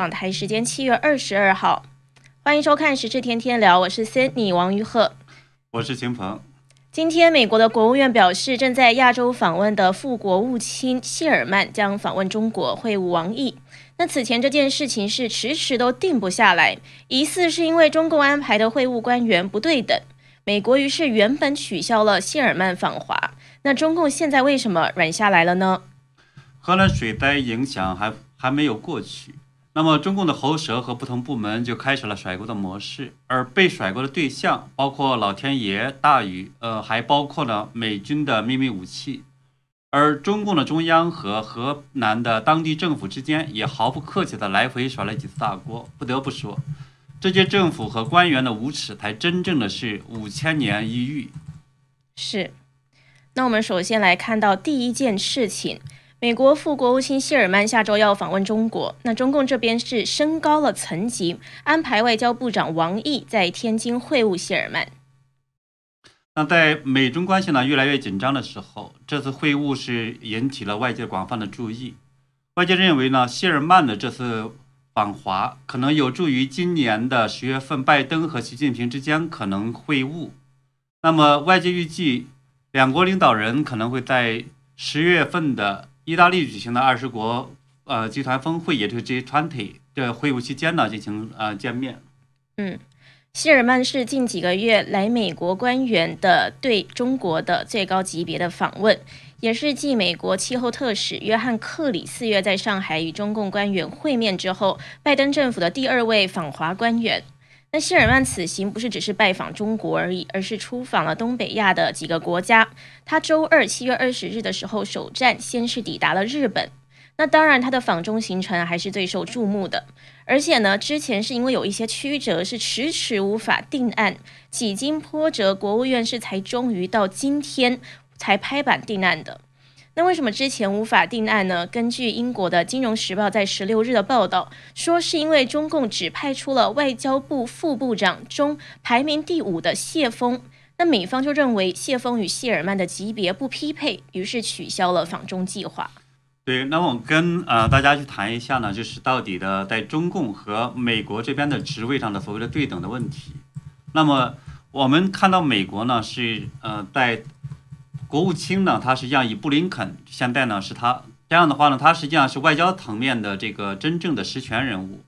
港台时间七月二十二号，欢迎收看《时事天天聊》，我是 Sydney 王于鹤，我是秦鹏。今天，美国的国务院表示，正在亚洲访问的副国务卿谢尔曼将访问中国会晤王毅。那此前这件事情是迟迟都定不下来，疑似是因为中共安排的会晤官员不对等，美国于是原本取消了谢尔曼访华。那中共现在为什么软下来了呢？荷兰水灾影响还还没有过去，那么中共的喉舌和不同部门就开始了甩锅的模式，而被甩锅的对象包括老天爷、大雨，呃，还包括了美军的秘密武器，而中共的中央和河南的当地政府之间也毫不客气地来回甩了几次大锅。不得不说，这些政府和官员的无耻，才真正的是五千年一遇。是，那我们首先来看到第一件事情。美国副国务卿谢尔曼下周要访问中国，那中共这边是升高了层级，安排外交部长王毅在天津会晤谢尔曼。那在美中关系呢越来越紧张的时候，这次会晤是引起了外界广泛的注意。外界认为呢，谢尔曼的这次访华可能有助于今年的十月份拜登和习近平之间可能会晤。那么外界预计，两国领导人可能会在十月份的。意大利举行的二十国呃集团峰会，也就是 G20 的会晤期间呢，进行呃见面。嗯，希尔曼是近几个月来美国官员的对中国的最高级别的访问，也是继美国气候特使约翰克里四月在上海与中共官员会面之后，拜登政府的第二位访华官员。那谢尔曼此行不是只是拜访中国而已，而是出访了东北亚的几个国家。他周二七月二十日的时候首站先是抵达了日本。那当然，他的访中行程还是最受注目的。而且呢，之前是因为有一些曲折，是迟迟无法定案，几经波折，国务院是才终于到今天才拍板定案的。那为什么之前无法定案呢？根据英国的《金融时报》在十六日的报道说，是因为中共只派出了外交部副部长中排名第五的谢峰，那美方就认为谢峰与谢尔曼的级别不匹配，于是取消了访中计划。对，那我跟呃大家去谈一下呢，就是到底的在中共和美国这边的职位上的所谓的对等的问题。那么我们看到美国呢是呃在。国务卿呢，他实际上以布林肯现在呢是他这样的话呢，他实际上是外交层面的这个真正的实权人物，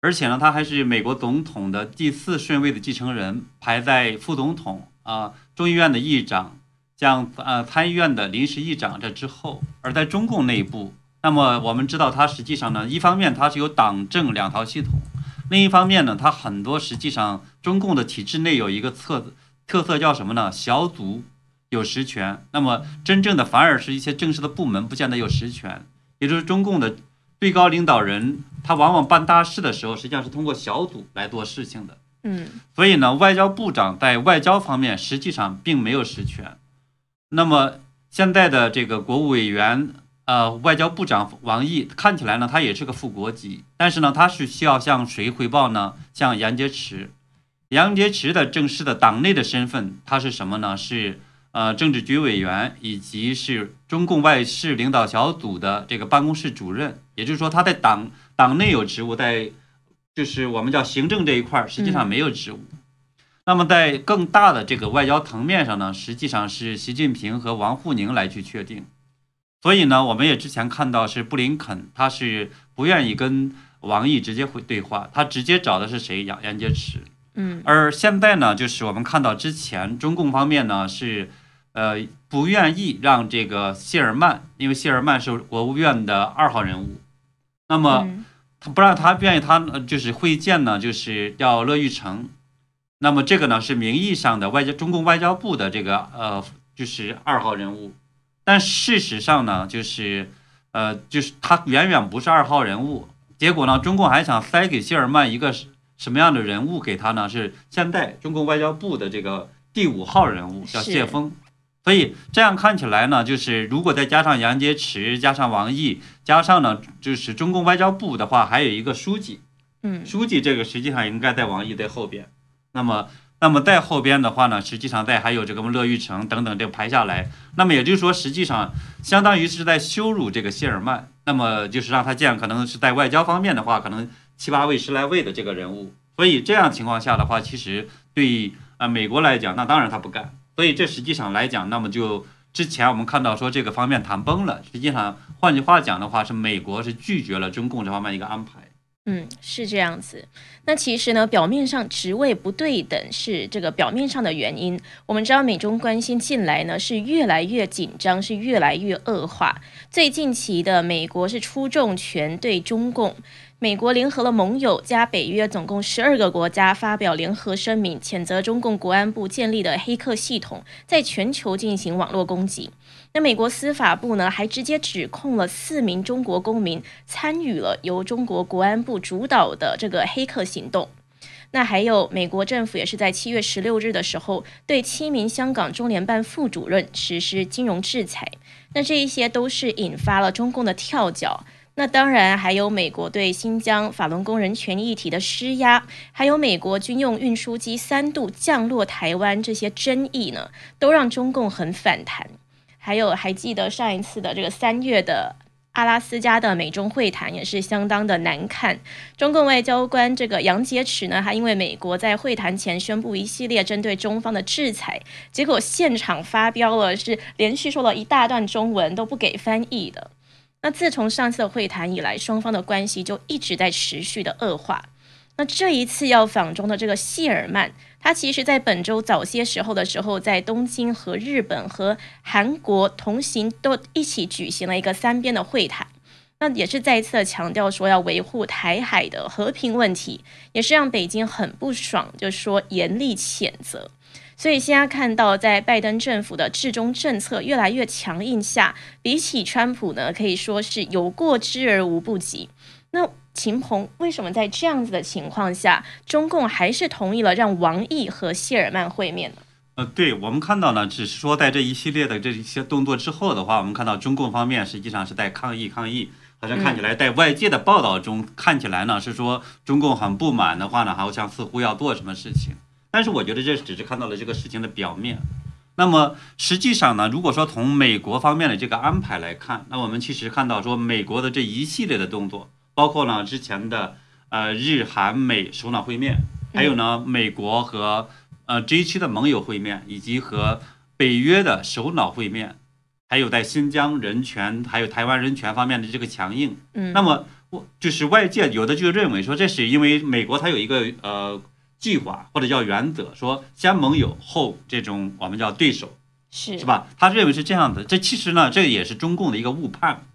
而且呢，他还是美国总统的第四顺位的继承人，排在副总统啊、众议院的议长、像呃参议院的临时议长这之后。而在中共内部，那么我们知道，他实际上呢，一方面他是有党政两套系统，另一方面呢，他很多实际上中共的体制内有一个特特色叫什么呢？小组。有实权，那么真正的反而是一些正式的部门不见得有实权，也就是中共的最高领导人，他往往办大事的时候，实际上是通过小组来做事情的。嗯，所以呢，外交部长在外交方面实际上并没有实权。那么现在的这个国务委员，呃，外交部长王毅看起来呢，他也是个副国级，但是呢，他是需要向谁汇报呢？向杨洁篪。杨洁篪的正式的党内的身份，他是什么呢？是。呃，政治局委员以及是中共外事领导小组的这个办公室主任，也就是说他在党党内有职务，在就是我们叫行政这一块儿，实际上没有职务。那么在更大的这个外交层面上呢，实际上是习近平和王沪宁来去确定。所以呢，我们也之前看到是布林肯，他是不愿意跟王毅直接会对话，他直接找的是谁？杨杨洁篪。嗯。而现在呢，就是我们看到之前中共方面呢是。呃，不愿意让这个谢尔曼，因为谢尔曼是国务院的二号人物，那么他不让他愿意他就是会见呢，就是叫乐玉成，那么这个呢是名义上的外交中共外交部的这个呃就是二号人物，但事实上呢就是呃就是他远远不是二号人物，结果呢中共还想塞给谢尔曼一个什么样的人物给他呢？是现在中共外交部的这个第五号人物叫谢峰。所以这样看起来呢，就是如果再加上杨洁篪，加上王毅，加上呢，就是中共外交部的话，还有一个书记，嗯，书记这个实际上应该在王毅在后边。那么，那么在后边的话呢，实际上在还有这个乐玉成等等这排下来，那么也就是说，实际上相当于是在羞辱这个谢尔曼。那么就是让他见，可能是在外交方面的话，可能七八位、十来位的这个人物。所以这样情况下的话，其实对啊美国来讲，那当然他不干。所以这实际上来讲，那么就之前我们看到说这个方面谈崩了。实际上，换句话讲的话，是美国是拒绝了中共这方面一个安排。嗯，是这样子。那其实呢，表面上职位不对等是这个表面上的原因。我们知道美中关系近来呢是越来越紧张，是越来越恶化。最近期的美国是出重拳对中共。美国联合了盟友加北约，总共十二个国家发表联合声明，谴责中共国安部建立的黑客系统在全球进行网络攻击。那美国司法部呢，还直接指控了四名中国公民参与了由中国国安部主导的这个黑客行动。那还有美国政府也是在七月十六日的时候，对七名香港中联办副主任实施金融制裁。那这一些都是引发了中共的跳脚。那当然还有美国对新疆法轮功人权议题的施压，还有美国军用运输机三度降落台湾这些争议呢，都让中共很反弹。还有还记得上一次的这个三月的阿拉斯加的美中会谈也是相当的难看。中共外交官这个杨洁篪呢，还因为美国在会谈前宣布一系列针对中方的制裁，结果现场发飙了，是连续说了一大段中文都不给翻译的。那自从上次的会谈以来，双方的关系就一直在持续的恶化。那这一次要访中的这个谢尔曼，他其实在本周早些时候的时候，在东京和日本和韩国同行，都一起举行了一个三边的会谈。那也是再一次的强调说要维护台海的和平问题，也是让北京很不爽，就说严厉谴责。所以现在看到，在拜登政府的治中政策越来越强硬下，比起川普呢，可以说是有过之而无不及。那秦鹏为什么在这样子的情况下，中共还是同意了让王毅和谢尔曼会面呢？呃，对我们看到呢，只是说在这一系列的这一些动作之后的话，我们看到中共方面实际上是在抗议抗议，好像看起来在外界的报道中看起来呢是说中共很不满的话呢，好像似乎要做什么事情。但是我觉得这只是看到了这个事情的表面，那么实际上呢，如果说从美国方面的这个安排来看，那我们其实看到说美国的这一系列的动作，包括呢之前的呃日韩美首脑会面，还有呢美国和呃 G 七的盟友会面，以及和北约的首脑会面，还有在新疆人权还有台湾人权方面的这个强硬，嗯，那么我就是外界有的就认为说这是因为美国它有一个呃。计划或者叫原则，说先盟友后这种我们叫对手，是是吧？他认为是这样的。这其实呢，这也是中共的一个误判。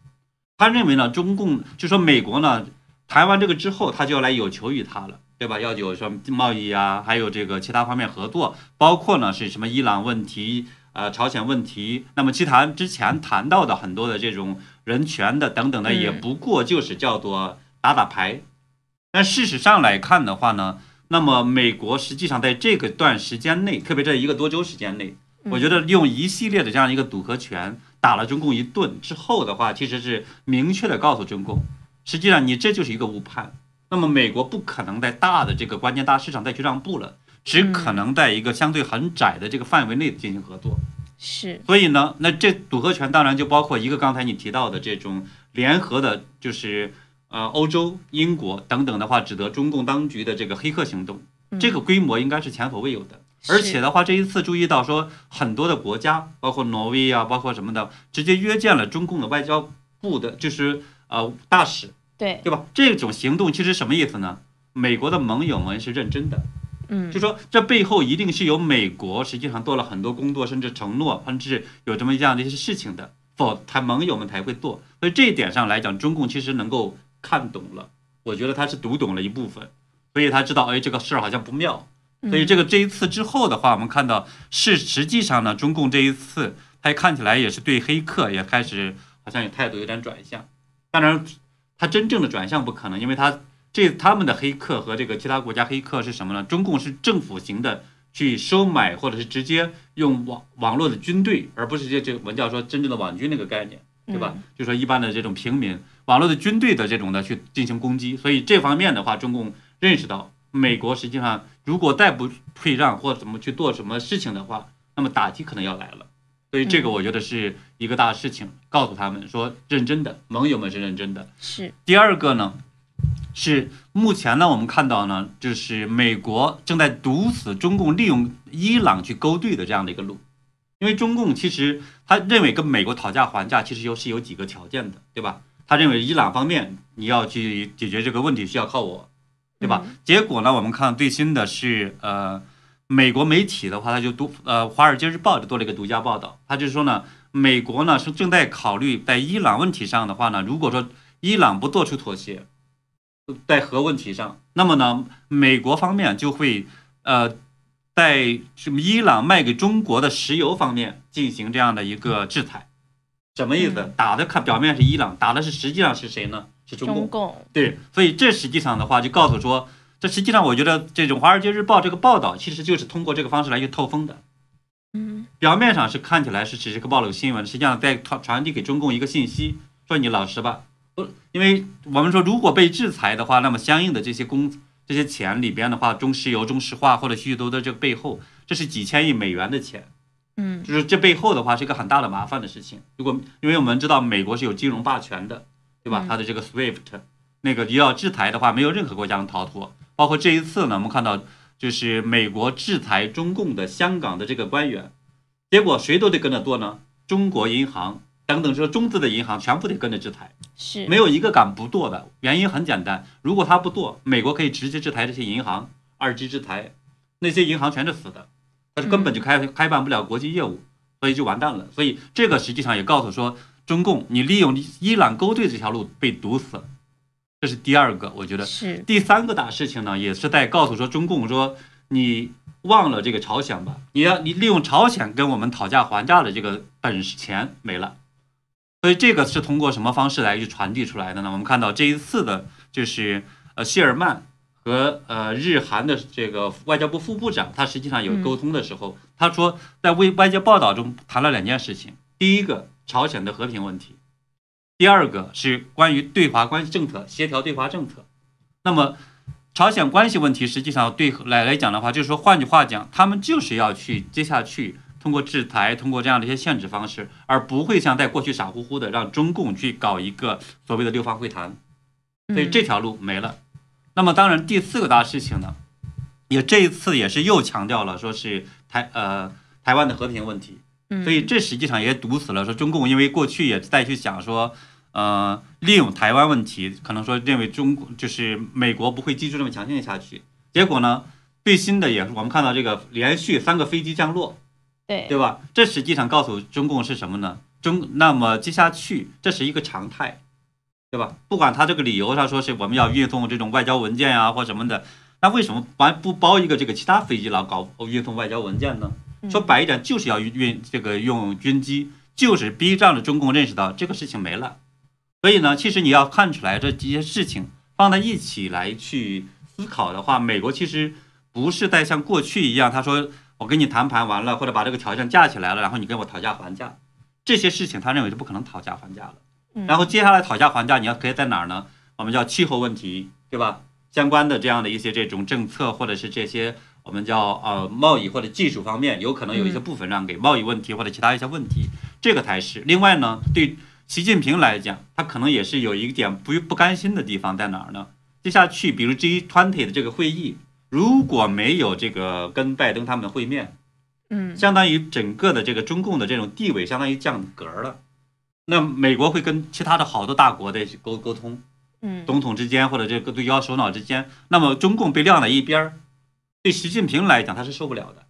他认为呢，中共就说美国呢，谈完这个之后，他就要来有求于他了，对吧？要有说贸易啊，还有这个其他方面合作，包括呢是什么伊朗问题、呃朝鲜问题。那么其他之前谈到的很多的这种人权的等等的，也不过就是叫做打打牌。但事实上来看的话呢？那么，美国实际上在这个段时间内，特别这一个多周时间内，我觉得用一系列的这样一个赌和拳打了中共一顿之后的话，其实是明确的告诉中共，实际上你这就是一个误判。那么，美国不可能在大的这个关键大市场再去让步了，只可能在一个相对很窄的这个范围内进行合作。是。所以呢，那这组合拳当然就包括一个刚才你提到的这种联合的，就是。呃，欧洲、英国等等的话，指责中共当局的这个黑客行动，这个规模应该是前所未有的。而且的话，这一次注意到说，很多的国家，包括挪威啊，包括什么的，直接约见了中共的外交部的，就是呃大使，对对吧？这种行动其实什么意思呢？美国的盟友们是认真的，嗯，就说这背后一定是有美国实际上做了很多工作，甚至承诺，甚至有这么这样的一些事情的，否他盟友们才会做。所以这一点上来讲，中共其实能够。看懂了，我觉得他是读懂了一部分，所以他知道，哎，这个事儿好像不妙。所以这个这一次之后的话，我们看到是实际上呢，中共这一次他看起来也是对黑客也开始好像有态度有点转向。当然，他真正的转向不可能，因为他这他们的黑客和这个其他国家黑客是什么呢？中共是政府型的去收买，或者是直接用网网络的军队，而不是这这我们叫说真正的网军那个概念。对吧？就说一般的这种平民，网络的军队的这种的去进行攻击，所以这方面的话，中共认识到美国实际上如果再不退让或怎么去做什么事情的话，那么打击可能要来了。所以这个我觉得是一个大事情，告诉他们说认真的，盟友们是认真的。是第二个呢，是目前呢我们看到呢，就是美国正在堵死中共利用伊朗去勾兑的这样的一个路，因为中共其实他认为跟美国讨价还价，其实有是有几个条件的，对吧？他认为伊朗方面你要去解决这个问题需要靠我，对吧？结果呢，我们看最新的是呃。美国媒体的话，他就独呃，《华尔街日报》就做了一个独家报道，他就说呢，美国呢是正在考虑在伊朗问题上的话呢，如果说伊朗不做出妥协，在核问题上，那么呢，美国方面就会呃，在什么伊朗卖给中国的石油方面进行这样的一个制裁，什么意思？打的看表面是伊朗，打的是实际上是谁呢？是中共。对，所以这实际上的话就告诉说。这实际上，我觉得这种《华尔街日报》这个报道，其实就是通过这个方式来去透风的。嗯，表面上是看起来是只是个报了个新闻，实际上在传传递给中共一个信息，说你老实吧。不，因为我们说，如果被制裁的话，那么相应的这些公这些钱里边的话，中石油、中石化或者许多多这个背后，这是几千亿美元的钱。嗯，就是这背后的话是一个很大的麻烦的事情。如果因为我们知道美国是有金融霸权的，对吧？它的这个 SWIFT 那个要制裁的话，没有任何国家能逃脱。包括这一次呢，我们看到就是美国制裁中共的香港的这个官员，结果谁都得跟着做呢？中国银行等等说中资的银行全部得跟着制裁，是没有一个敢不做的。原因很简单，如果他不做，美国可以直接制裁这些银行，二级制裁，那些银行全是死的，他是根本就开开办不了国际业务，所以就完蛋了。所以这个实际上也告诉说，中共你利用伊朗勾兑这条路被堵死了。这是第二个，我觉得是第三个大事情呢，也是在告诉说中共说你忘了这个朝鲜吧，你要你利用朝鲜跟我们讨价还价的这个本事钱没了，所以这个是通过什么方式来去传递出来的呢？我们看到这一次的就是呃谢尔曼和呃日韩的这个外交部副部长，他实际上有沟通的时候，他说在外外交报道中谈了两件事情，第一个朝鲜的和平问题。第二个是关于对华关系政策协调对华政策，那么朝鲜关系问题实际上对来来讲的话，就是说换句话讲，他们就是要去接下去通过制裁，通过这样的一些限制方式，而不会像在过去傻乎乎的让中共去搞一个所谓的六方会谈，所以这条路没了。那么当然第四个大事情呢，也这一次也是又强调了说是台呃台湾的和平问题。所以这实际上也堵死了，说中共因为过去也在去想说，呃，利用台湾问题，可能说认为中国就是美国不会继续这么强硬下去。结果呢，最新的也是我们看到这个连续三个飞机降落，对对吧？这实际上告诉中共是什么呢？中那么接下去这是一个常态，对吧？不管他这个理由他说是我们要运送这种外交文件啊或什么的，那为什么完不包一个这个其他飞机来搞运送外交文件呢？说白一点，就是要运这个用军机，就是逼让着中共认识到这个事情没了。所以呢，其实你要看出来这几些事情放在一起来去思考的话，美国其实不是在像过去一样，他说我跟你谈判完了，或者把这个条件架起来了，然后你跟我讨价还价，这些事情他认为是不可能讨价还价了。然后接下来讨价还价，你要可以在哪儿呢？我们叫气候问题，对吧？相关的这样的一些这种政策，或者是这些。我们叫呃贸易或者技术方面，有可能有一些部分让给贸易问题或者其他一些问题，这个才是。另外呢，对习近平来讲，他可能也是有一点不不甘心的地方在哪儿呢？接下去，比如 G20 的这个会议，如果没有这个跟拜登他们的会面，嗯，相当于整个的这个中共的这种地位相当于降格了。那美国会跟其他的好多大国的沟沟通，嗯，总统之间或者这个对腰首脑之间，那么中共被晾在一边儿。对习近平来讲，他是受不了的，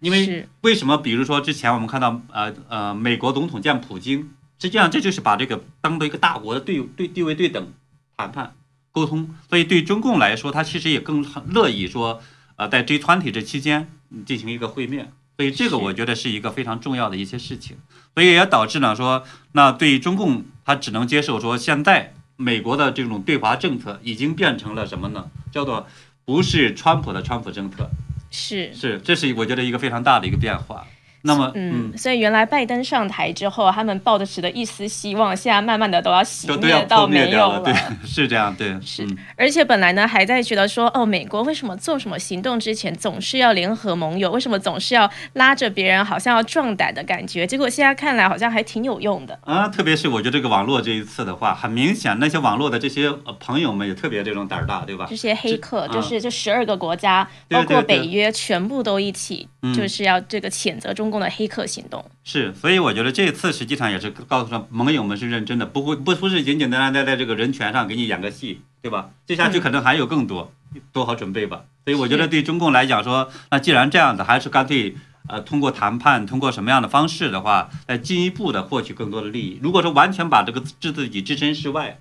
因为为什么？比如说之前我们看到，呃呃，美国总统见普京，实际上这就是把这个当做一个大国的对对地位对等谈判沟通。所以对中共来说，他其实也更乐意说，呃，在这团体这期间进行一个会面。所以这个我觉得是一个非常重要的一些事情。所以也导致呢说，那对中共他只能接受说，现在美国的这种对华政策已经变成了什么呢？叫做。不是川普的川普政策，是是，这是我觉得一个非常大的一个变化。那么，嗯，所以原来拜登上台之后，他们抱着持的一丝希望，现在慢慢的都要熄灭到没有了。对，是这样，对，是。而且本来呢，还在觉得说，哦，美国为什么做什么行动之前总是要联合盟友？为什么总是要拉着别人，好像要壮胆的感觉？结果现在看来，好像还挺有用的。啊，特别是我觉得这个网络这一次的话，很明显，那些网络的这些朋友们也特别这种胆儿大，对吧？这些黑客，就是这十二个国家，包括北约，全部都一起，就是要这个谴责中共的黑客行动。是，所以我觉得这次实际上也是告诉说盟友们是认真的，不会不不是简简单单在在这个人权上给你演个戏，对吧？接下去可能还有更多，做好准备吧。所以我觉得对中共来讲说，那既然这样子，还是干脆呃通过谈判，通过什么样的方式的话，来进一步的获取更多的利益。如果说完全把这个置自己置身事外，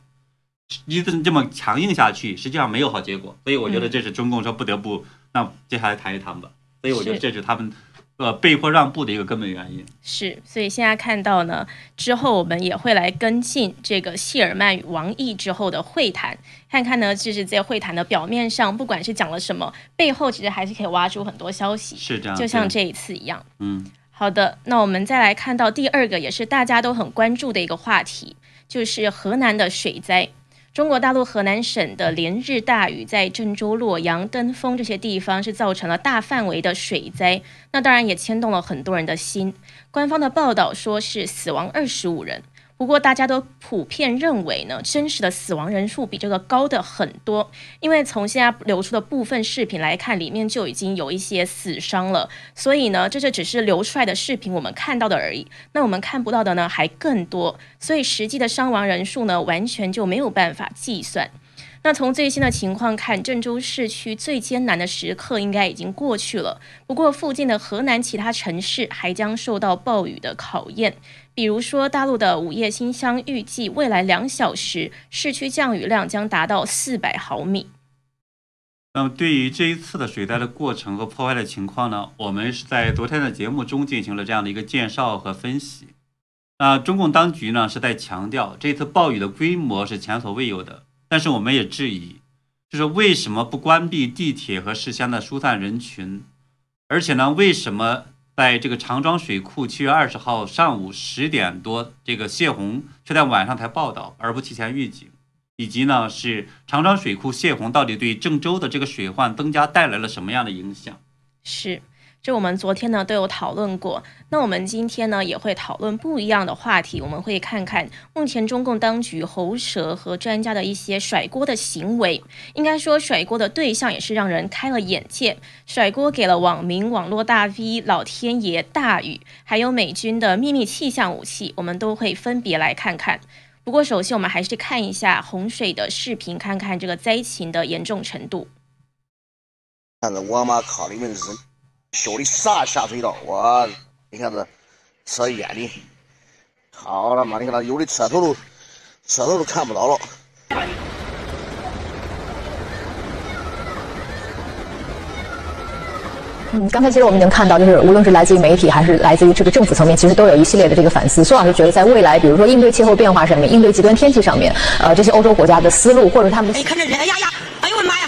一直这么强硬下去，实际上没有好结果。所以我觉得这是中共说不得不那接下来谈一谈吧。所以我觉得这是他们。呃，被迫让步的一个根本原因是，所以现在看到呢，之后我们也会来跟进这个谢尔曼与王毅之后的会谈，看看呢，就是在会谈的表面上，不管是讲了什么，背后其实还是可以挖出很多消息，是这样，就像这一次一样。嗯，好的，那我们再来看到第二个，也是大家都很关注的一个话题，就是河南的水灾。中国大陆河南省的连日大雨，在郑州、洛阳、登封这些地方是造成了大范围的水灾，那当然也牵动了很多人的心。官方的报道说是死亡二十五人。不过，大家都普遍认为呢，真实的死亡人数比这个高的很多。因为从现在流出的部分视频来看，里面就已经有一些死伤了。所以呢，这这只是流出来的视频，我们看到的而已。那我们看不到的呢，还更多。所以实际的伤亡人数呢，完全就没有办法计算。那从最新的情况看，郑州市区最艰难的时刻应该已经过去了。不过，附近的河南其他城市还将受到暴雨的考验。比如说，大陆的午夜新乡预计未来两小时市区降雨量将达到四百毫米。那么，对于这一次的水灾的过程和破坏的情况呢？我们是在昨天的节目中进行了这样的一个介绍和分析。那中共当局呢是在强调，这次暴雨的规模是前所未有的。但是，我们也质疑，就是为什么不关闭地铁和事先的疏散人群？而且呢，为什么？在这个长庄水库，七月二十号上午十点多，这个泄洪却在晚上才报道，而不提前预警，以及呢是长庄水库泄洪到底对郑州的这个水患增加带来了什么样的影响？是。这我们昨天呢都有讨论过，那我们今天呢也会讨论不一样的话题。我们会看看目前中共当局喉舌和专家的一些甩锅的行为。应该说，甩锅的对象也是让人开了眼界，甩锅给了网民、网络大 V、老天爷、大雨，还有美军的秘密气象武器。我们都会分别来看看。不过，首先我们还是看一下洪水的视频，看看这个灾情的严重程度。看着我妈靠，你们是。笑的啥下水道？我！你看这车淹的，好他妈！你看那有的车头都车头都看不到了。嗯，刚才其实我们已经看到，就是无论是来自于媒体，还是来自于这个政府层面，其实都有一系列的这个反思。苏老师觉得，在未来，比如说应对气候变化上面，应对极端天气上面，呃，这些欧洲国家的思路，或者他们的……哎，看这人，哎呀呀！哎呦我的妈呀！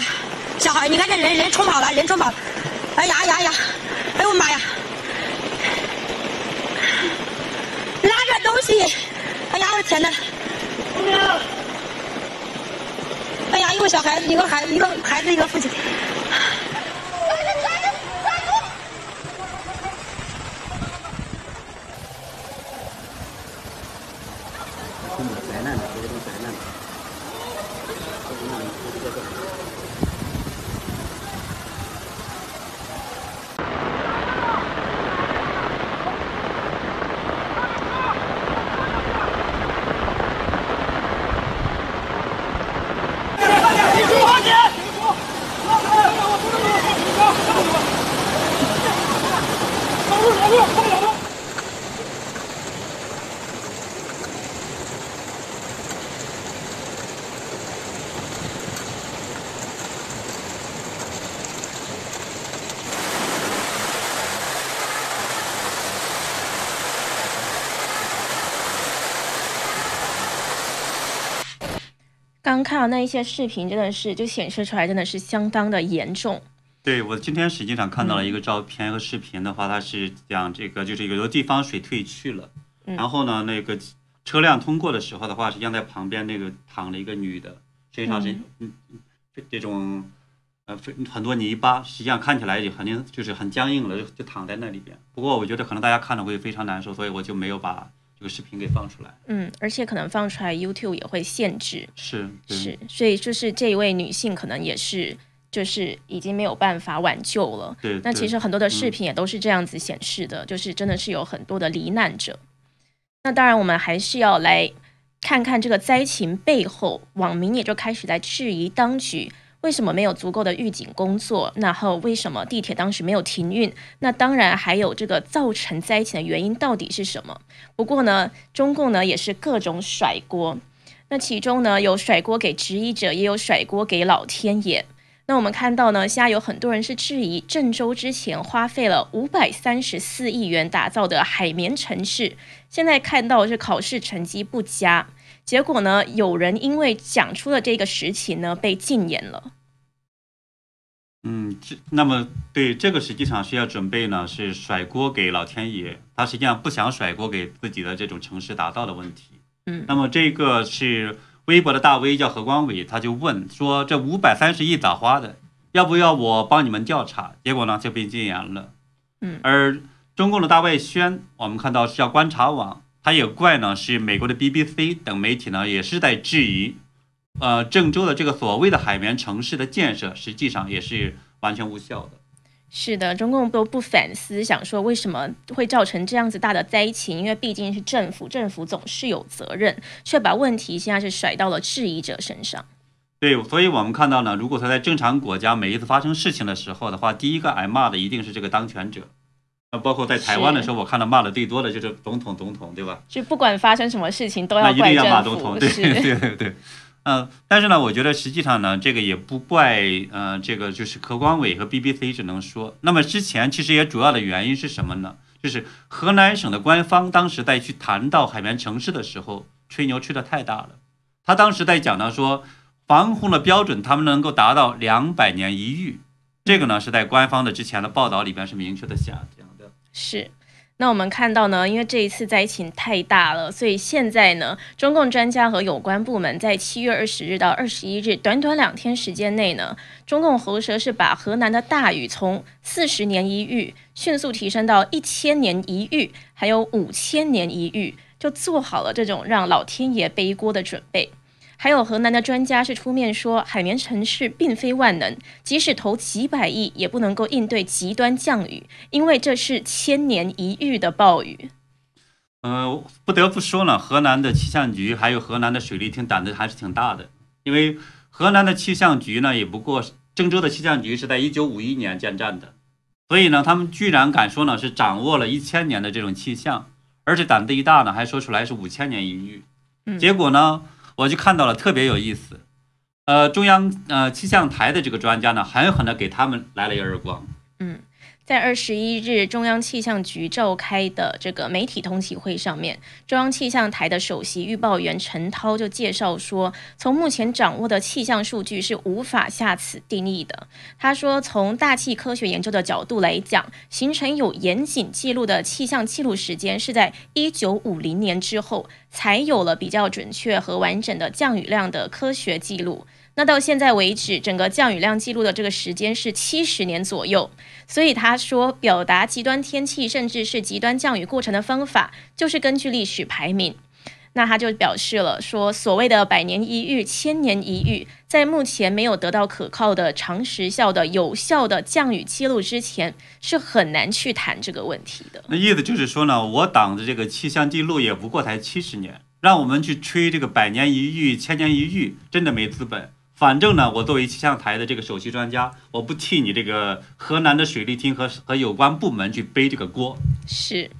小孩，你看这人人冲跑了，人冲跑！哎呀呀呀！哎呦妈呀！拉个东西！哎呀我的天哪！哎呀，一个小孩子，一个孩，一个孩子，一个父亲。刚看到那一些视频，真的是就显示出来，真的是相当的严重。对我今天实际上看到了一个照片和视频的话，它是讲这个就是有的地方水退去了，嗯然后呢那个车辆通过的时候的话，实际上在旁边那个躺了一个女的，身上是嗯这这种呃非很多泥巴，实际上看起来也肯定就是很僵硬了，就就躺在那里边。不过我觉得可能大家看了会非常难受，所以我就没有把这个视频给放出来。嗯，而且可能放出来 YouTube 也会限制，是是，所以就是这一位女性可能也是就是已经没有办法挽救了。对，那其实很多的视嗯频也都是这样子显示的，就是真的是有很多的罹难者。那当然，我们还是要来看看这个灾情背后，网民也就开始在质疑当局为什么没有足够的预警工作，然后为什么地铁当时没有停运？那当然还有这个造成灾情的原因到底是什么？不过呢，中共呢也是各种甩锅。那其中呢，有甩锅给质疑者，也有甩锅给老天爷。那我们看到呢，现在有很多人是质疑郑州之前花费了五百三十四亿元打造的海绵城市，现在看到是考试成绩不佳，结果呢，有人因为讲出了这个实情呢，被禁言了。嗯，这那么对这个实际上是要准备呢，是甩锅给老天爷，他实际上不想甩锅给自己的这种城市打造的问题。嗯那么这个是微博的大 V 叫何光伟，他就问说这五百三十亿咋花的？要不要我帮你们调查？结果呢就被禁言了。嗯而中共的大外宣，我们看到是叫观察网，他也怪呢是美国的 BBC 等媒体呢也是在质疑，呃郑州的这个所谓的海绵城市的建设，实际上也是完全无效的。是的，中共都不反思，想说为什么会造成这样子大的灾情？因为毕竟是政府，政府总是有责任，却把问题现在是甩到了质疑者身上。对，所以我们看到呢，如果他在正常国家每一次发生事情的时候的话，第一个挨骂的一定是这个当权者。呃，包括在台湾的时候，我看到骂的最多的就是总统，总统，对吧？就不管发生什么事情，都那一定怪要骂政府。总统，对，对对对。嗯、但是呢，我觉得实际上呢，这个也不怪呃，这个就是何光伟和 BBC 只能说，那么之前其实也主要的原因是什么呢？就是河南省的官方当时在去谈到海绵城市的时候，吹牛吹得太大了。他当时在讲到说，防洪的标准他们能够达到两百年一遇，这个呢是在官方的之前的报道里边是明确的下。是。那我们看到呢，因为这一次灾情太大了，所以现在呢，中共专家和有关部门在七月二十日到二十一日短短两天时间内呢，中共喉舌是把河南的大雨从四十年一遇迅速提升到一千年一遇，还有五千年一遇，就做好了这种让老天爷背锅的准备。还有河南的专家是出面说，海绵城市并非万能，即使投几百亿，也不能够应对极端降雨，因为这是千年一遇的暴雨。呃，不得不说呢，河南的气象局还有河南的水利厅胆子还是挺大的，因为河南的气象局呢，也不过郑州的气象局是在一九五一年建站的，所以呢，他们居然敢说呢是掌握了一千年的这种气象，而且胆子一大呢，还说出来是五千年一遇。嗯结果呢，我就看到了特别有意思，呃，中央呃气象台的这个专家呢，狠狠的给他们来了一耳光。嗯，在二十一日中央气象局召开的这个媒体通气会上面，中央气象台的首席预报员陈涛就介绍说，从目前掌握的气象数据是无法下此定义的。他说，从大气科学研究的角度来讲，形成有严谨记录的气象记录时间是在一九五零年之后，才有了比较准确和完整的降雨量的科学记录。那到现在为止，整个降雨量记录的这个时间是七十年左右。所以他说，表达极端天气甚至是极端降雨过程的方法，就是根据历史排名。那他就表示了说，所谓的百年一遇、千年一遇，在目前没有得到可靠的长时效的有效的降雨记录之前，是很难去谈这个问题的。那意思就是说呢，我党的这个气象记录也不过才七十年，让我们去吹这个百年一遇、千年一遇，真的没资本。反正呢，我作为气象台的这个首席专家，我不替你这个河南的水利厅和和有关部门去背这个锅。是。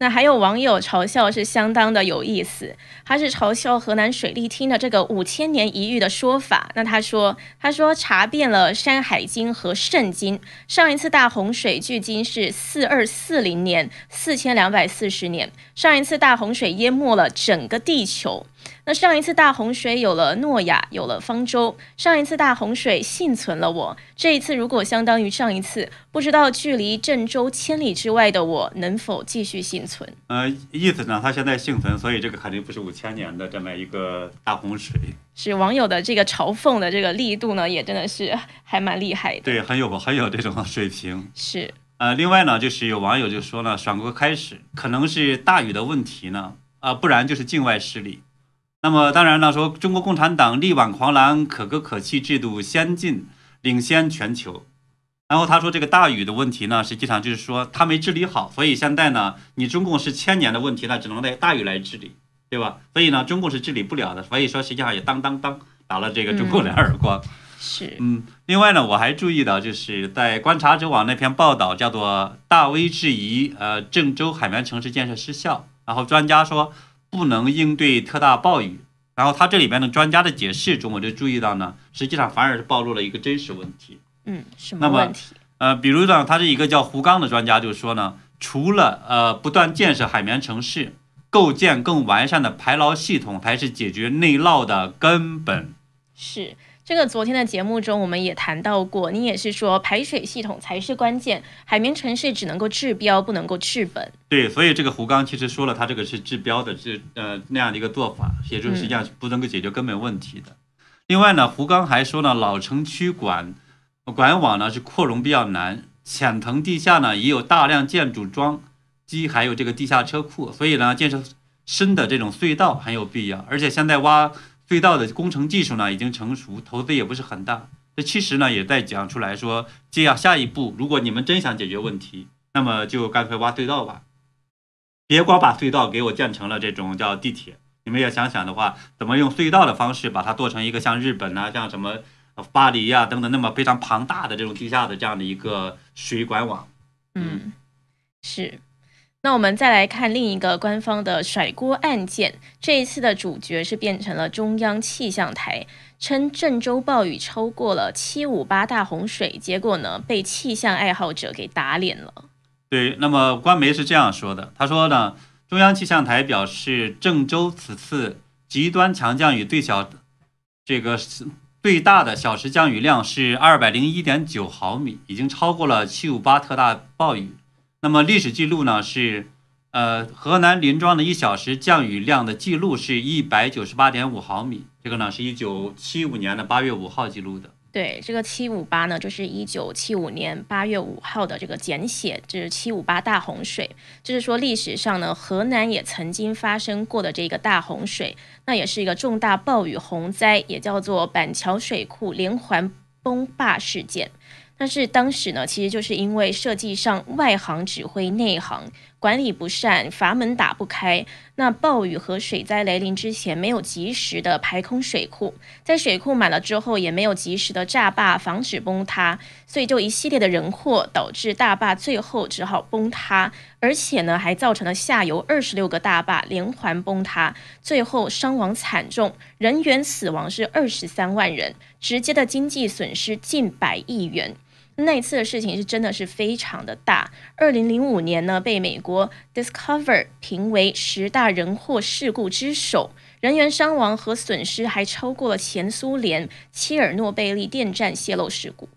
那还有网友嘲笑是相当的有意思，他是嘲笑河南水利厅的这个五千年一遇的说法。那他说，他说查遍了《山海经》和《圣经》，上一次大洪水距今是四二四零年，四千两百四十年。上一次大洪水淹没了整个地球。那上一次大洪水有了诺亚，有了方舟。上一次大洪水幸存了我，这一次如果相当于上一次，不知道距离郑州千里之外的我能否继续幸存？呃，意思呢，他现在幸存，所以这个肯定不是五千年的这么一个大洪水。是网友的这个嘲讽的这个力度呢，也真的是还蛮厉害的。对，很有很有这种 水平。是。呃，另外呢，就是有网友就说呢，爽哥开始可能是大禹的问题呢，啊，不然就是境外势力。那么当然了，说中国共产党力挽狂澜，可歌可泣，制度先进，领先全球。然后他说这个大禹的问题呢，实际上就是说他没治理好，所以现在呢，你中共是千年的问题，那只能在大禹来治理，对吧？所以呢，中共是治理不了的，所以说实际上也当当当打了这个中共两耳光。是，嗯，另外呢，我还注意到，就是在观察者网那篇报道，叫做“大 V 质疑，呃，郑州海绵城市建设失效”，然后专家说不能应对特大暴雨，然后他这里边的专家的解释中，我就注意到呢，实际上反而是暴露了一个真实问题。嗯，什么问题？呃，比如呢，他是一个叫胡刚的专家就说呢，除了呃不断建设海绵城市，构建更完善的排涝系统才是解决内涝的根本。是。这个昨天的节目中，我们也谈到过，你也是说排水系统才是关键，海绵城市只能够治标，不能够治本。对，所以这个胡刚其实说了，他这个是治标的，是呃那样的一个做法，也就是实际上不能够解决根本问题的。另外呢，胡刚还说呢，老城区管管网呢是扩容比较难，浅层地下呢也有大量建筑桩基，还有这个地下车库，所以呢建设深的这种隧道很有必要，而且现在挖。隧道的工程技术呢已经成熟，投资也不是很大。这其实呢也在讲出来说，这样下一步，如果你们真想解决问题，那么就干脆挖隧道吧，别光把隧道给我建成了这种叫地铁。你们也想想的话，怎么用隧道的方式把它做成一个像日本啊、像什么巴黎呀等等那么非常庞大的这种地下的这样的一个水管网？嗯，是。那我们再来看另一个官方的甩锅案件，这一次的主角是变成了中央气象台，称郑州暴雨超过了七五八大洪水，结果呢被气象爱好者给打脸了。对，那么官媒是这样说的，他说呢，中央气象台表示，郑州此次极端强降雨最小，这个最大的小时降雨量是二百零一点九毫米，已经超过了七五八特大暴雨。那么历史记录呢是，呃，河南临庄的一小时降雨量的记录是一百九十八点五毫米，这个呢是一九七五年的八月五号记录的。对，这个七五八呢就是一九七五年八月五号的这个简写，就是七五八大洪水，就是说历史上呢河南也曾经发生过的这个大洪水，那也是一个重大暴雨洪灾，也叫做板桥水库连环崩坝事件。但是当时呢，其实就是因为设计上外行指挥内行，管理不善，阀门打不开。那暴雨和水灾来临之前，没有及时的排空水库，在水库满了之后，也没有及时的炸坝防止崩塌，所以就一系列的人祸，导致大坝最后只好崩塌，而且呢，还造成了下游二十六个大坝连环崩塌，最后伤亡惨重，人员死亡是二十三万人，直接的经济损失近百亿元。那一次的事情是真的是非常的大。二零零五年呢，被美国 Discover 评为十大人祸事故之首，人员伤亡和损失还超过了前苏联切尔诺贝利电站泄漏事故。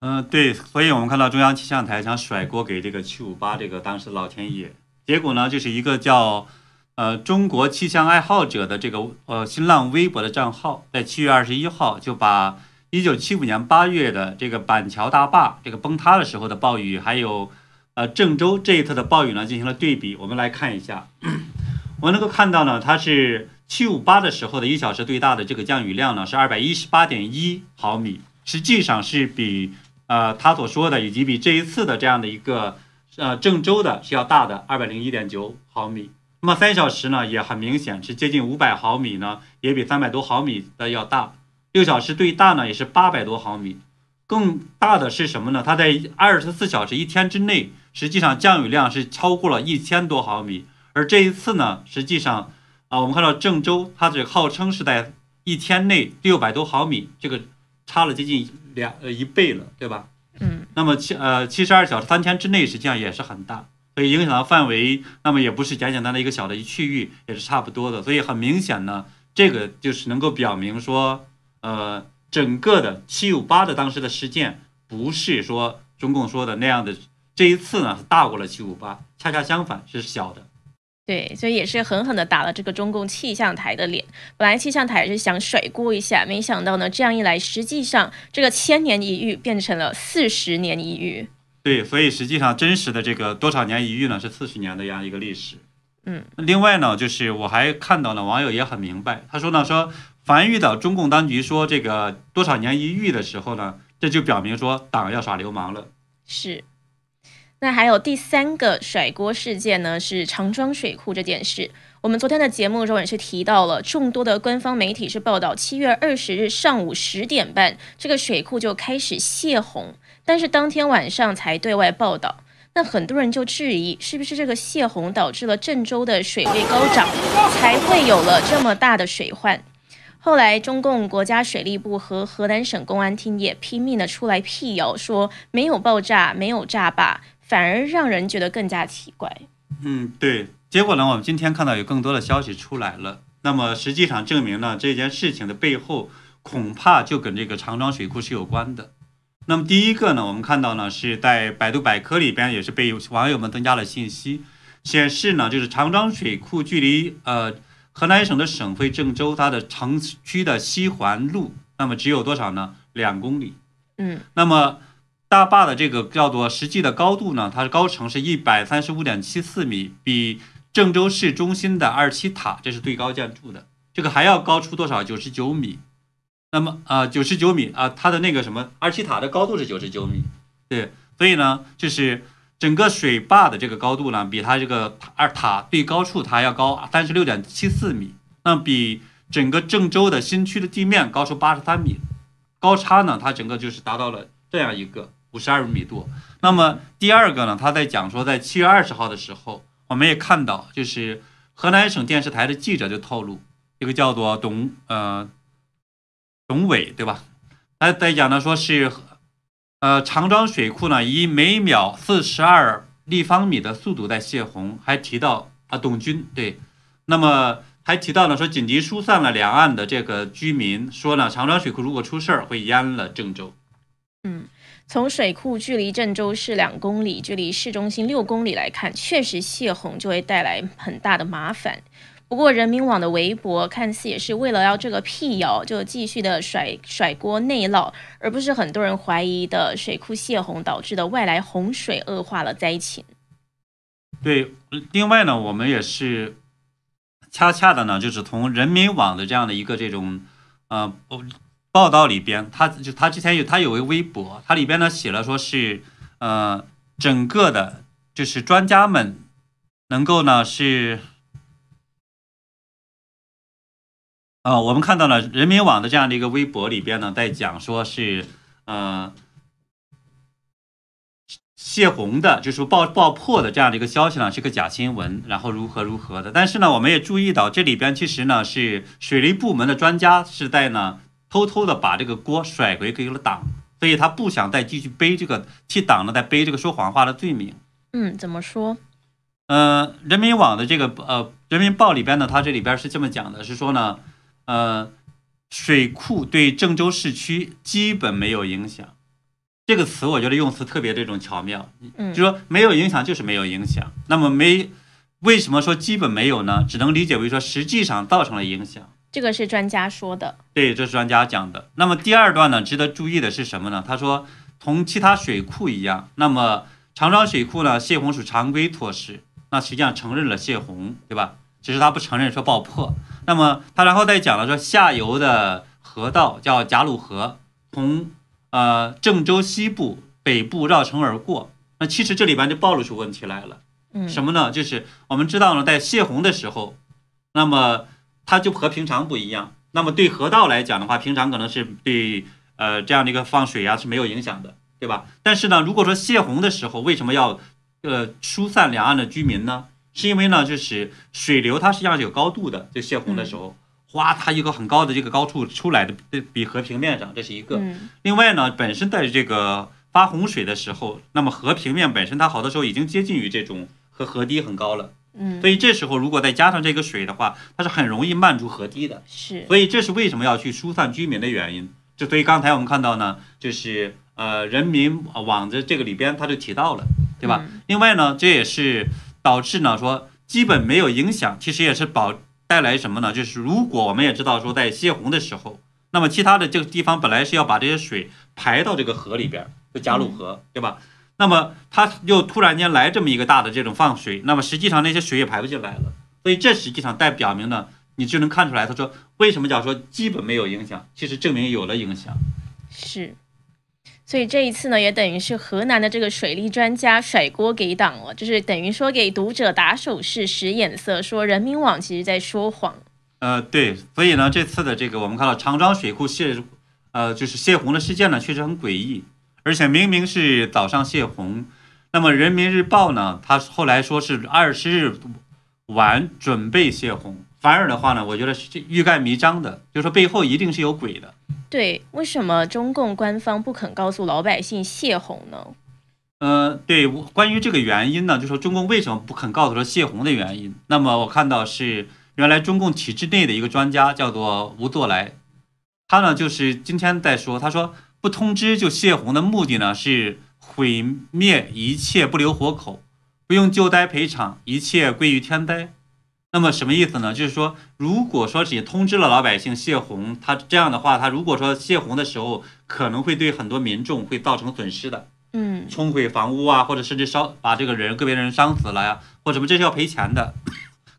嗯，对，所以我们看到中央气象台想甩锅给这个七五八这个当时老天爷，结果呢，就是一个叫呃中国气象爱好者的这个呃新浪微博的账号，在七月二十一号就把。一九七五年八月的这个板桥大坝这个崩塌的时候的暴雨，还有呃郑州这一次的暴雨呢，进行了对比。我们来看一下，我能够看到呢，它是七五八的时候的一小时最大的这个降雨量呢是二百一十八点一毫米，实际上是比呃他所说的以及比这一次的这样的一个呃郑州的是要大的二百零一点九毫米。那么三小时呢也很明显是接近五百毫米呢，也比三百多毫米的要大。六小时最大呢，也是八百多毫米。更大的是什么呢？它在二十四小时一天之内，实际上降雨量是超过了一千多毫米。而这一次呢，实际上啊，我们看到郑州，它这号称是在一天内六百多毫米，这个差了接近两呃一倍了，对吧？嗯。那么七呃七十二小时三天之内，实际上也是很大。所以影响的范围，那么也不是简简单单一个小的一区域，也是差不多的。所以很明显呢，这个就是能够表明说，呃，整个的七五八的当时的事件，不是说中共说的那样的。这一次呢，大过了七五八，恰恰相反是小的。对，所以也是狠狠的打了这个中共气象台的脸。本来气象台是想甩锅一下，没想到呢，这样一来，实际上这个千年一遇变成了四十年一遇。对，所以实际上真实的这个多少年一遇呢，是四十年的这样一个历史。嗯，另外呢，就是我还看到呢，网友也很明白，他说呢，说凡遇到中共当局说这个多少年一遇的时候呢，这就表明说党要耍流氓了。是。那还有第三个甩锅事件呢，是长庄水库这件事。我们昨天的节目中也是提到了，众多的官方媒体是报道，七月二十日上午十点半，这个水库就开始泄洪，但是当天晚上才对外报道。那很多人就质疑，是不是这个泄洪导致了郑州的水位高涨，才会有了这么大的水患？后来，中共国家水利部和河南省公安厅也拼命的出来辟谣，说没有爆炸，没有炸坝。反而让人觉得更加奇怪。嗯，对。结果呢，我们今天看到有更多的消息出来了。那么实际上证明呢，这件事情的背后恐怕就跟这个长庄水库是有关的。那么第一个呢，我们看到呢是在百度百科里边也是被网友们增加了信息，显示呢就是长庄水库距离呃河南省的省会郑州它的城区的西环路，那么只有多少呢？两公里。嗯。那么。大坝的这个叫做实际的高度呢，它的高程是一百三十五点七四米，比郑州市中心的二七塔，这是最高建筑的，这个还要高出多少？九十九米。那么啊，九十九米啊，它的那个什么二七塔的高度是九十九米，对，所以呢，就是整个水坝的这个高度呢，比它这个塔二塔最高处它要高三十六点七四米，那比整个郑州的新区的地面高出八十三米，高差呢，它整个就是达到了这样一个。五十二米多。那么第二个呢？他在讲说，在七月二十号的时候，我们也看到，就是河南省电视台的记者就透露，一个叫做董呃董伟，对吧？他在讲呢，说是呃长庄水库呢以每秒四十二立方米的速度在泄洪，还提到啊董军对，那么还提到呢说紧急疏散了两岸的这个居民，说呢长庄水库如果出事儿会淹了郑州。嗯。从水库距离郑州市两公里，距离市中心六公里来看，确实泄洪就会带来很大的麻烦。不过，人民网的微博看似也是为了要这个辟谣，就继续的甩甩锅内涝，而不是很多人怀疑的水库泄洪导致的外来洪水恶化了灾情。对，另外呢，我们也是恰恰的呢，就是从人民网的这样的一个这种，呃。报道里边，他就他之前有他有个微博，他里边呢写了说是，呃，整个的，就是专家们能够呢是，呃，我们看到了人民网的这样的一个微博里边呢，在讲说是，呃，泄洪的，就是爆爆破的这样的一个消息呢，是个假新闻，然后如何如何的。但是呢，我们也注意到这里边其实呢是水利部门的专家是在呢。偷偷的把这个锅甩回给了党，所以他不想再继续背这个替党呢，在背这个说谎话的罪名。嗯，怎么说？呃，人民网的这个呃，人民报里边呢，它这里边是这么讲的，是说呢，呃，水库对郑州市区基本没有影响。这个词我觉得用词特别这种巧妙，嗯，就说没有影响就是没有影响。那么没为什么说基本没有呢？只能理解为说实际上造成了影响。这个是专家说的，对，这是专家讲的。那么第二段呢，值得注意的是什么呢？他说，同其他水库一样，那么长庄水库呢，泄洪属常规措施，那实际上承认了泄洪，对吧？只是他不承认说爆破。那么他然后再讲了说，下游的河道叫贾鲁河，从呃郑州西部、北部绕城而过。那其实这里边就暴露出问题来了，嗯，什么呢？就是我们知道呢，在泄洪的时候，那么。它就和平常不一样。那么对河道来讲的话，平常可能是对呃这样的一个放水啊是没有影响的，对吧？但是呢，如果说泄洪的时候，为什么要呃疏散两岸的居民呢？是因为呢，就是水流它实际上是有高度的，就泄洪的时候，哗，它一个很高的这个高处出来的，比河平面上，这是一个。另外呢，本身在这个发洪水的时候，那么河平面本身它好多时候已经接近于这种。和河堤很高了。嗯，所以这时候如果再加上这个水的话，它是很容易漫出河堤的。是，所以这是为什么要去疏散居民的原因。就所以刚才我们看到呢，就是呃人民网的这个里边它就提到了，对吧？嗯另外呢，这也是导致呢说基本没有影响，其实也是保带来什么呢？就是如果我们也知道说在泄洪的时候，那么其他的这个地方本来是要把这些水排到这个河里边儿，就加鲁河，对吧？那么它又突然间来这么一个大的这种放水，那么实际上那些水也排不进来了，所以这实际上代表明呢，你就能看出来，他说为什么讲说基本没有影响，其实证明有了影响。是，所以这一次呢，也等于是河南的这个水利专家甩锅给党了，就是等于说给读者打手势、使眼色，说人民网其实在说谎。呃，对，所以呢，这次的这个我们看到长庄水库泄，呃，就是泄洪的事件呢，确实很诡异，而且明明是早上泄洪，那么人民日报呢，他后来说是二十日晚准备泄洪，反而的话呢，我觉得是这欲盖弥彰的，就是说背后一定是有鬼的。对，为什么中共官方不肯告诉老百姓泄洪呢？呃，对，关于这个原因呢，就说中共为什么不肯告诉说泄洪的原因？那么我看到是原来中共体制内的一个专家叫做吴作来，他呢就是今天在说，他说不通知就泄洪的目的呢是毁灭一切不留活口，不用救灾赔偿，一切归于天灾。那么什么意思呢？就是说，如果说只通知了老百姓泄洪，他这样的话，他如果说泄洪的时候可能会对很多民众会造成损失的。嗯，冲毁房屋啊，或者甚至烧把这个人个别人伤死了呀，或者什么，这是要赔钱的。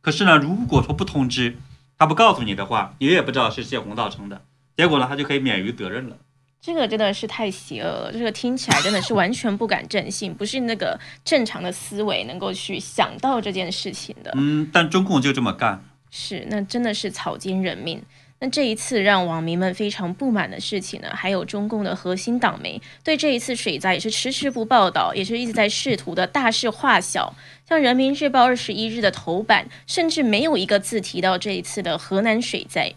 可是呢，如果说不通知，他不告诉你的话，你也不知道是泄洪造成的，结果呢，他就可以免于责任了。这个真的是太邪恶了，这个听起来真的是完全不敢正信，不是那个正常的思维能够去想到这件事情的。嗯，但中共就这么干。是，那真的是草菅人命。那这一次让网民们非常不满的事情呢，还有中共的核心党媒对这一次水灾也是迟迟不报道，也是一直在试图的大事化小。像《人民日报》二十一日的头版，甚至没有一个字提到这一次的河南水灾。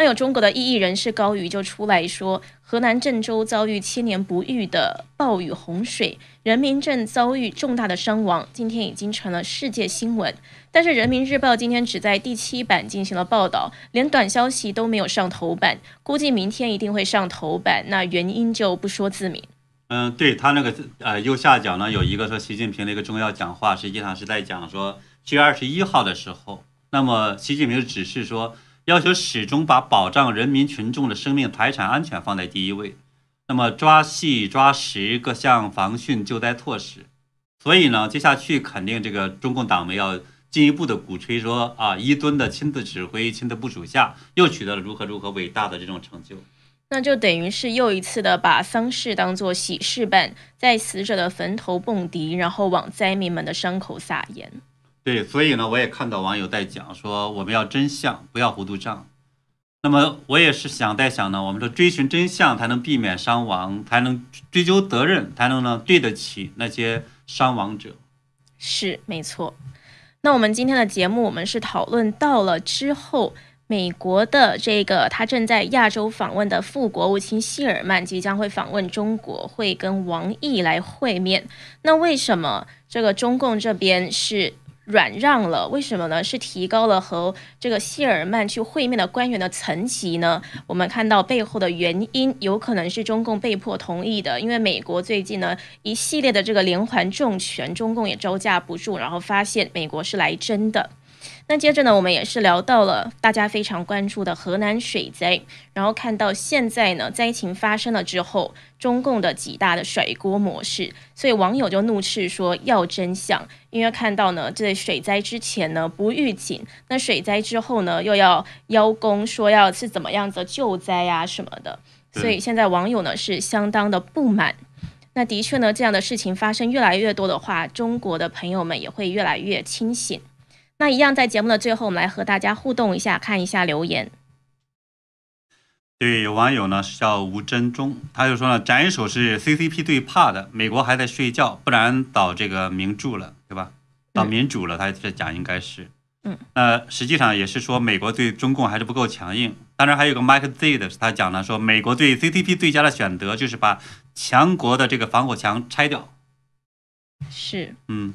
那有中国的异议人士高瑜就出来说，河南郑州遭遇千年不遇的暴雨洪水，人民正遭遇重大的伤亡，今天已经成了世界新闻。但是《人民日报》今天只在第七版进行了报道，连短消息都没有上头版，估计明天一定会上头版，那原因就不说自明。嗯，对他那个呃右下角呢有一个说习近平的一个重要讲话，实际上是在讲说七月二十一号的时候，那么习近平指示说。要求始终把保障人民群众的生命财产安全放在第一位，那么抓细抓实各项防汛救灾措施。所以呢，接下去肯定这个中共党媒要进一步的鼓吹说啊，一吨的亲自指挥、亲自部署下，又取得了如何如何伟大的这种成就。那就等于是又一次的把丧事当作喜事办，在死者的坟头蹦迪，然后往灾民们的伤口撒盐。对，所以呢，我也看到网友在讲说，我们要真相，不要糊涂账。那么我也是想在想呢，我们说追寻真相，才能避免伤亡，才能追究责任，才能呢对得起那些伤亡者。是没错。那我们今天的节目，我们是讨论到了之后，美国的这个他正在亚洲访问的副国务卿希尔曼即将会访问中国，会跟王毅来会面。那为什么这个中共这边是？软让了，为什么呢？是提高了和这个谢尔曼去会面的官员的层级呢？我们看到背后的原因，有可能是中共被迫同意的，因为美国最近呢一系列的这个连环重拳，中共也招架不住，然后发现美国是来真的。那接着呢，我们也是聊到了大家非常关注的河南水灾，然后看到现在呢，灾情发生了之后，中共的几大的甩锅模式，所以网友就怒斥说要真相，因为看到呢，这水灾之前呢不预警，那水灾之后呢又要邀功说要是怎么样子救灾啊什么的，所以现在网友呢是相当的不满。那的确呢，这样的事情发生越来越多的话，中国的朋友们也会越来越清醒。那一样，在节目的最后，我们来和大家互动一下，看一下留言。对，有网友呢是叫吴真忠，他就说呢，斩首是 CCP 最怕的，美国还在睡觉，不然倒这个民主了，对吧？倒民主了，他这讲应该是，嗯，那实际上也是说美国对中共还是不够强硬。当然还有个 Mike Z 的，他讲呢说，美国对 CCP 最佳的选择就是把强国的这个防火墙拆掉。是，嗯。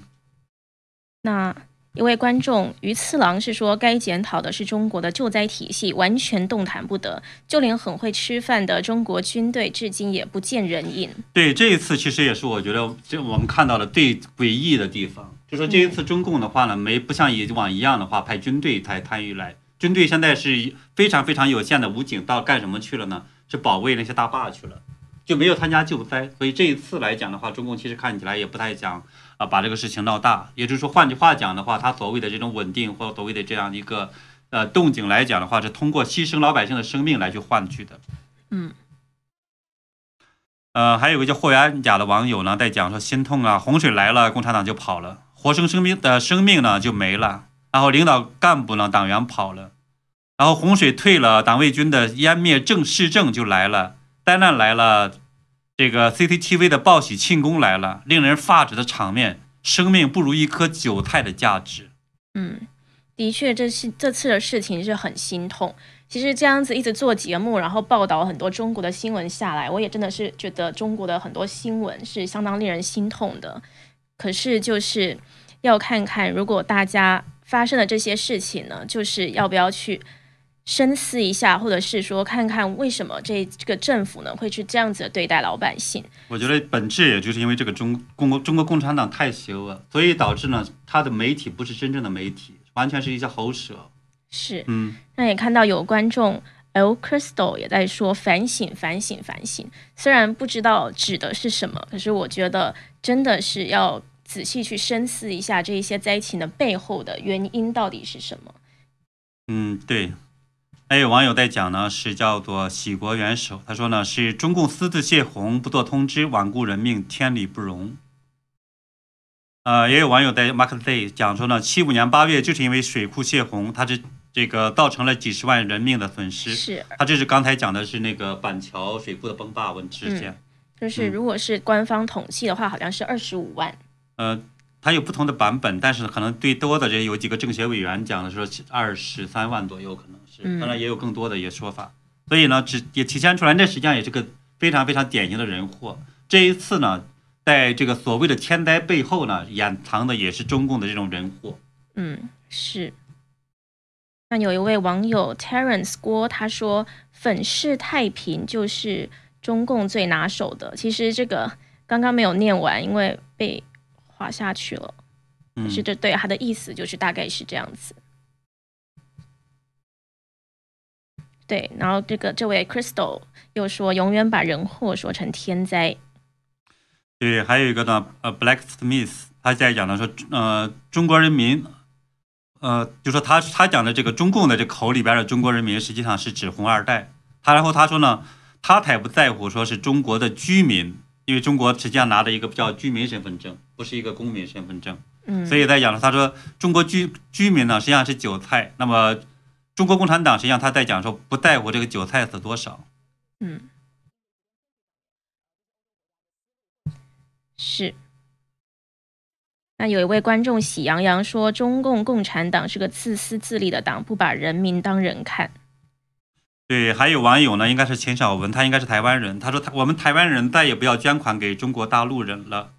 那一位观众于次郎是说，该检讨的是中国的救灾体系，完全动弹不得，就连很会吃饭的中国军队，至今也不见人影。对，这一次其实也是我觉得，这我们看到了最诡异的地方，就说这一次中共的话呢，没不像以往一样的话派军队才参与来，军队现在是非常非常有限的武警，到干什么去了呢？是保卫那些大坝去了，就没有参加救灾。所以这一次来讲的话，中共其实看起来也不太想啊把这个事情闹大。也就是说，换句话讲的话，他所谓的这种稳定或所谓的这样一个呃动静来讲的话，是通过牺牲老百姓的生命来去换取的。嗯。呃，还有个叫霍元甲的网友呢，在讲说心痛啊，洪水来了，共产党就跑了，活生生命的生命呢就没了，然后领导干部呢，党员跑了。然后洪水退了，党卫军的湮灭政市政就来了，灾难来了，这个 CCTV 的报喜庆功来了，令人发指的场面，生命不如一颗韭菜的价值。嗯，的确，这是这次的事情是很心痛。其实这样子一直做节目，然后报道很多中国的新闻下来，我也真的是觉得中国的很多新闻是相当令人心痛的。可是就是要看看，如果大家发生了这些事情呢，就是要不要去。深思一下，或者是说看看为什么这这个政府呢会去这样子对待老百姓？我觉得本质也就是因为这个中共国中国共产党太邪恶，所以导致呢他的媒体不是真正的媒体，完全是一些喉舌。是，嗯，那也看到有观众 L Crystal 也在说反省反省反省，虽然不知道指的是什么，可是我觉得真的是要仔细去深思一下这一些灾情的背后的原因到底是什么。嗯，对。还有网友在讲呢，是叫做喜国元首，他说呢是中共私自泄洪，不做通知，罔顾人命，天理不容。呃，也有网友在 Mark Day 讲说呢，七五年八月就是因为水库泄洪，它是这个造成了几十万人命的损失。是，他这是刚才讲的是那个板桥水库的崩坝问事件，就是如果是官方统计的话，好像是二十五万。呃。它有不同的版本，但是可能最多的这有几个政协委员讲的说二十三万左右，可能是，当然也有更多的一些说法。所以呢，只也体现出来，那实际上也是个非常非常典型的人祸。这一次呢，在这个所谓的天灾背后呢，掩藏的也是中共的这种人祸。嗯，是。那有一位网友 Terence 郭他说，粉饰太平就是中共最拿手的。其实这个刚刚没有念完，因为被。滑下去了，是这对他的意思就是大概是这样子。对，然后这个这位 Crystal 又说永远把人祸说成天灾。对，还有一个呢，呃，Black Smith 他在讲的说，呃，中国人民，呃，就说他他讲的这个中共的这口里边的中国人民，实际上是指红二代。他然后他说呢，他才不在乎说是中国的居民。因为中国实际上拿的一个叫居民身份证，不是一个公民身份证，嗯，所以在讲他说中国居居民呢实际上是韭菜，那么中国共产党实际上他在讲说不在乎这个韭菜死多少，嗯，是。那有一位观众喜羊羊说，中共共产党是个自私自利的党，不把人民当人看。对，还有网友呢，应该是秦小文，他应该是台湾人。他说：“他我们台湾人再也不要捐款给中国大陆人了。”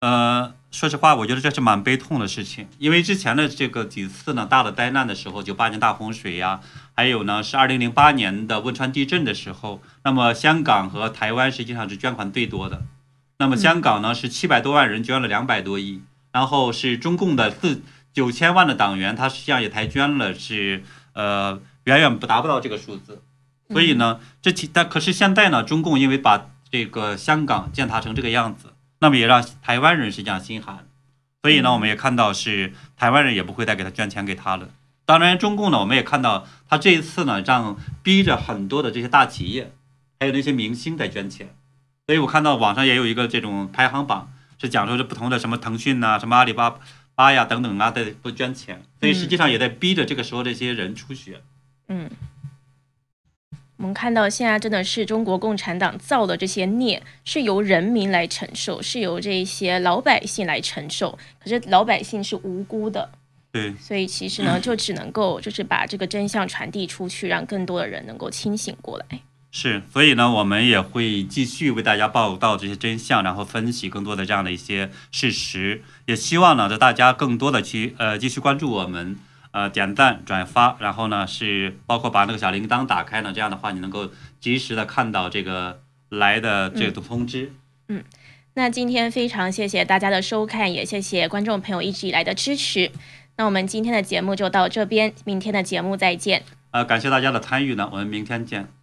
呃，说实话，我觉得这是蛮悲痛的事情，因为之前的这个几次呢大的灾难的时候，九八年大洪水呀，还有呢是二零零八年的汶川地震的时候，那么香港和台湾实际上是捐款最多的。那么香港呢是七百多万人捐了两百多亿，然后是中共的四九千万的党员，他实际上也才捐了是呃。远远不达不到这个数字，所以呢，这其但可是现在呢，中共因为把这个香港践踏成这个样子，那么也让台湾人实际上心寒，所以呢，我们也看到是台湾人也不会再给他捐钱给他了。当然，中共呢，我们也看到他这一次呢，让逼着很多的这些大企业，还有那些明星在捐钱。所以我看到网上也有一个这种排行榜，是讲说是不同的什么腾讯呐、什么阿里巴巴呀等等啊，在不捐钱，所以实际上也在逼着这个时候这些人出血。嗯，我们看到现在真的是中国共产党造的这些孽是由人民来承受，是由这些老百姓来承受。可是老百姓是无辜的，对，所以其实呢，就只能够就是把这个真相传递出去，让更多的人能够清醒过来。是，所以呢，我们也会继续为大家报道这些真相，然后分析更多的这样的一些事实。也希望呢，大家更多的去呃继续关注我们，呃点赞转发，然后呢是包括把那个小铃铛打开呢，这样的话你能够及时的看到这个来的这个通知。嗯，那今天非常谢谢大家的收看，也谢谢观众朋友一直以来的支持。那我们今天的节目就到这边，明天的节目再见。呃，感谢大家的参与呢，我们明天见。